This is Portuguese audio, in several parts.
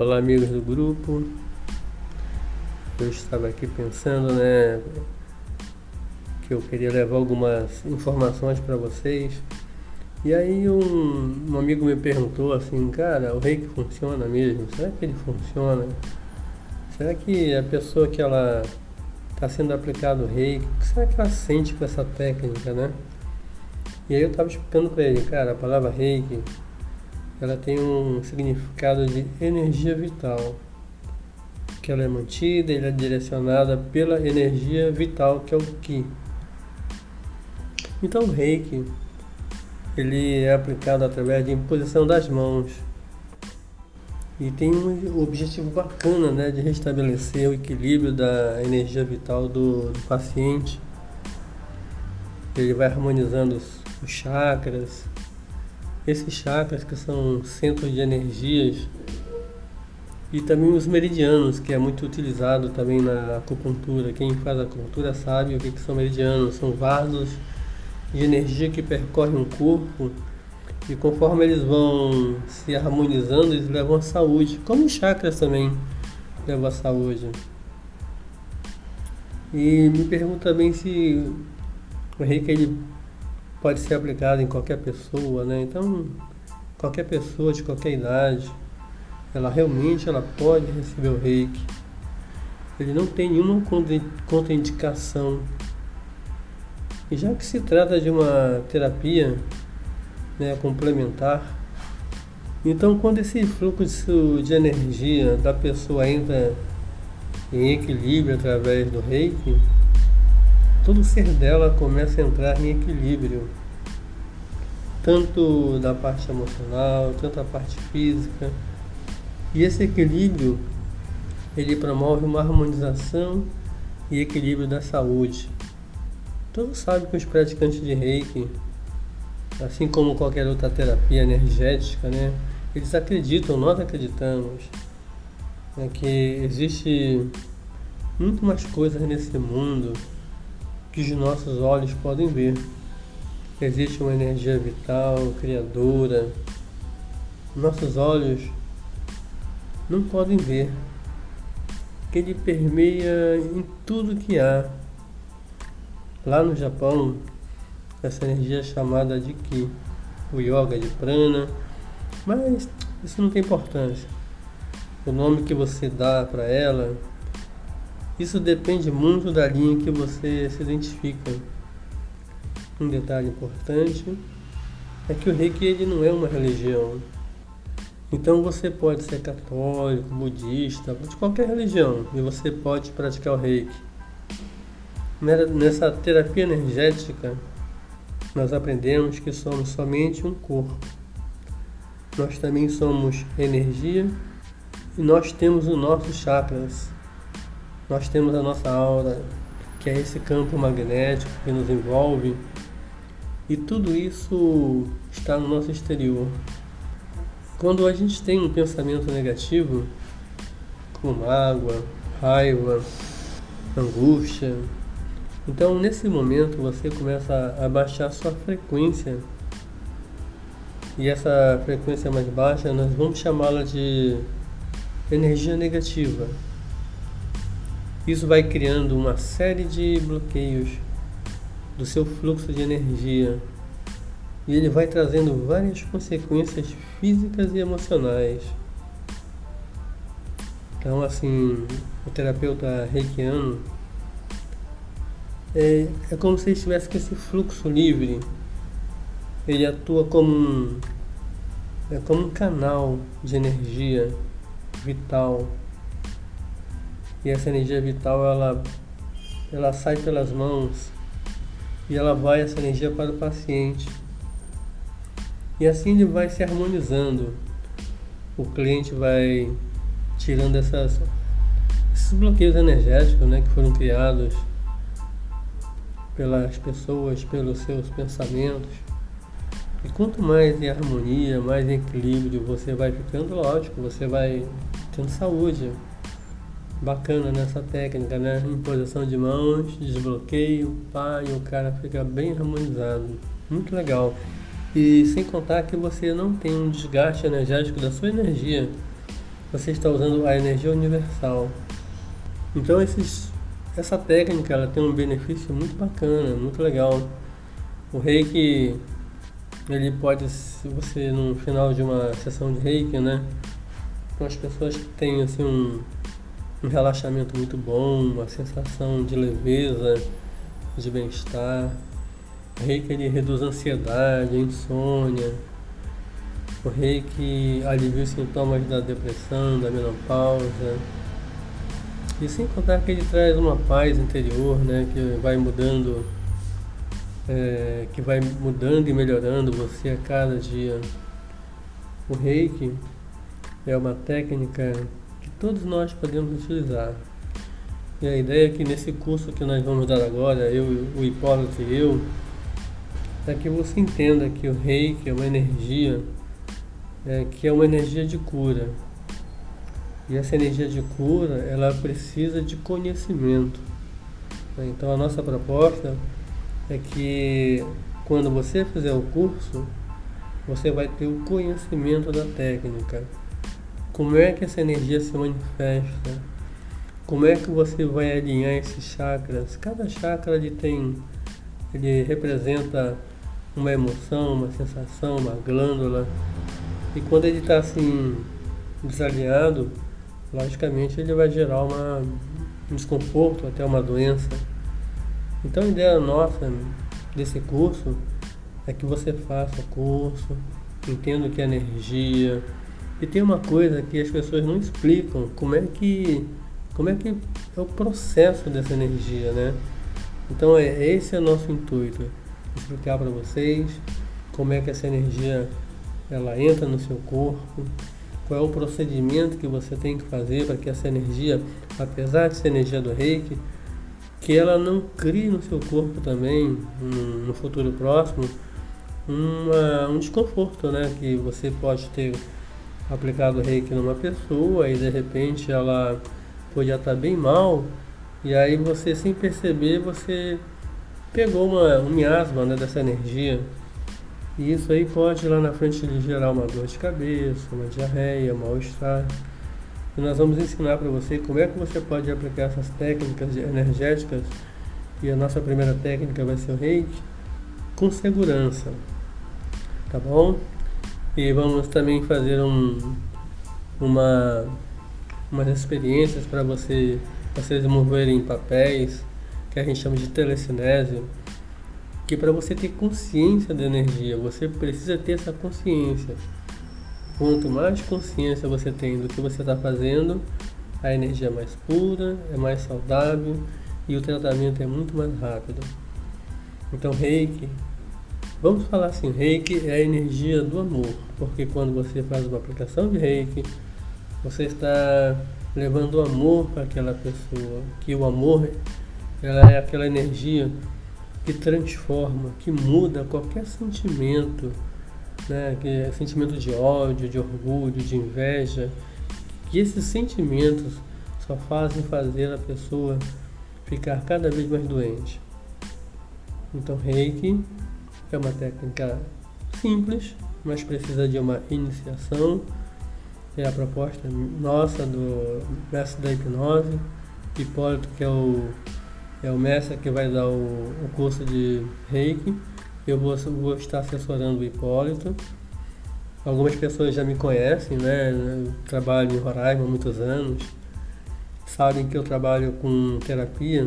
Olá amigos do grupo. Eu estava aqui pensando, né, que eu queria levar algumas informações para vocês. E aí um, um, amigo me perguntou assim, cara, o reiki funciona mesmo? Será que ele funciona? Será que a pessoa que ela está sendo aplicado o reiki, o que será que ela sente com essa técnica, né? E aí eu estava explicando para ele, cara, a palavra reiki ela tem um significado de energia vital, que ela é mantida, ela é direcionada pela energia vital que é o Ki. Então o Reiki ele é aplicado através de imposição das mãos e tem um objetivo bacana né, de restabelecer o equilíbrio da energia vital do, do paciente. Ele vai harmonizando os, os chakras, esses chakras que são centros de energias e também os meridianos, que é muito utilizado também na acupuntura. Quem faz acupuntura sabe o que, que são meridianos, são vasos de energia que percorrem o corpo e conforme eles vão se harmonizando, eles levam à saúde, como os chakras também levam à saúde. E me pergunta também se o reiki ele pode ser aplicado em qualquer pessoa, né? Então, qualquer pessoa de qualquer idade, ela realmente ela pode receber o reiki. Ele não tem nenhuma contraindicação. E já que se trata de uma terapia né, complementar, então quando esse fluxo de energia da pessoa entra em equilíbrio através do reiki, todo o ser dela começa a entrar em equilíbrio, tanto da parte emocional, tanto da parte física. E esse equilíbrio ele promove uma harmonização e equilíbrio da saúde. Todos sabem que os praticantes de Reiki, assim como qualquer outra terapia energética, né, eles acreditam, nós acreditamos, né, que existe muito mais coisas nesse mundo que os nossos olhos podem ver. Existe uma energia vital, criadora. Nossos olhos não podem ver, que ele permeia em tudo que há. Lá no Japão, essa energia é chamada de Ki, o Yoga de Prana, mas isso não tem importância. O nome que você dá para ela isso depende muito da linha que você se identifica. Um detalhe importante é que o reiki ele não é uma religião. Então você pode ser católico, budista, de qualquer religião, e você pode praticar o reiki. Nessa terapia energética, nós aprendemos que somos somente um corpo. Nós também somos energia e nós temos os nossos chakras nós temos a nossa aura, que é esse campo magnético que nos envolve, e tudo isso está no nosso exterior. Quando a gente tem um pensamento negativo, como mágoa, raiva, angústia, então nesse momento você começa a baixar sua frequência. E essa frequência mais baixa nós vamos chamá-la de energia negativa. Isso vai criando uma série de bloqueios do seu fluxo de energia e ele vai trazendo várias consequências físicas e emocionais. Então, assim, o terapeuta reikiano é, é como se estivesse com esse fluxo livre. Ele atua como um, é como um canal de energia vital e essa energia vital ela, ela sai pelas mãos e ela vai essa energia para o paciente. E assim ele vai se harmonizando. O cliente vai tirando essas, esses bloqueios energéticos né, que foram criados pelas pessoas, pelos seus pensamentos. E quanto mais em harmonia, mais em equilíbrio você vai ficando, lógico, você vai tendo saúde bacana nessa técnica, né? Imposição de mãos, desbloqueio, pá, e o cara fica bem harmonizado. Muito legal. E sem contar que você não tem um desgaste energético da sua energia. você está usando a energia universal. Então esses, essa técnica ela tem um benefício muito bacana, muito legal. O reiki ele pode, se você no final de uma sessão de reiki, né? Com as pessoas que têm assim um, um relaxamento muito bom, uma sensação de leveza, de bem-estar. O reiki ele reduz a ansiedade, a insônia. O reiki alivia os sintomas da depressão, da menopausa. E sem contar que ele traz uma paz interior, né? Que vai mudando é, que vai mudando e melhorando você a cada dia. O reiki é uma técnica todos nós podemos utilizar. E a ideia é que nesse curso que nós vamos dar agora, eu, o Hipólito e eu, é que você entenda que o reiki é uma energia é, que é uma energia de cura. E essa energia de cura, ela precisa de conhecimento. Então a nossa proposta é que quando você fizer o curso, você vai ter o conhecimento da técnica. Como é que essa energia se manifesta? Como é que você vai alinhar esses chakras? Cada chakra ele tem, ele representa uma emoção, uma sensação, uma glândula. E quando ele está assim desalinhado, logicamente ele vai gerar uma, um desconforto, até uma doença. Então a ideia nossa desse curso é que você faça o curso, entenda o que é energia. E tem uma coisa que as pessoas não explicam, como é que como é que é o processo dessa energia, né? Então é esse é o nosso intuito, explicar para vocês como é que essa energia ela entra no seu corpo, qual é o procedimento que você tem que fazer para que essa energia, apesar de ser energia do reiki, que ela não crie no seu corpo também, no futuro próximo, uma, um desconforto, né? Que você pode ter aplicado reiki numa pessoa e de repente ela podia estar bem mal, e aí você sem perceber você pegou uma, um miasma né, dessa energia. E isso aí pode lá na frente lhe gerar uma dor de cabeça, uma diarreia, mal-estar. E nós vamos ensinar para você como é que você pode aplicar essas técnicas energéticas. E a nossa primeira técnica vai ser o reiki com segurança. Tá bom? E vamos também fazer um, uma, umas experiências para você, vocês moverem papéis, que a gente chama de telecinésio. Que para você ter consciência da energia, você precisa ter essa consciência. Quanto mais consciência você tem do que você está fazendo, a energia é mais pura, é mais saudável e o tratamento é muito mais rápido. Então, reiki, vamos falar assim: reiki é a energia do amor, porque quando você faz uma aplicação de reiki, você está levando amor para aquela pessoa, que o amor ela é aquela energia que transforma, que muda qualquer sentimento né, que é sentimento de ódio, de orgulho, de inveja, que esses sentimentos só fazem fazer a pessoa ficar cada vez mais doente. Então, Reiki é uma técnica simples, mas precisa de uma iniciação. É a proposta nossa do mestre da hipnose, Hipólito, que é o, é o mestre que vai dar o, o curso de Reiki. Eu vou, vou estar assessorando o Hipólito. Algumas pessoas já me conhecem, né? Eu trabalho em Roraima há muitos anos. Sabem que eu trabalho com terapia.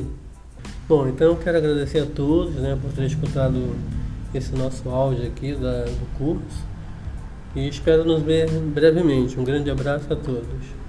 Bom, então eu quero agradecer a todos né, por terem escutado esse nosso áudio aqui da, do curso. E espero nos ver brevemente. Um grande abraço a todos.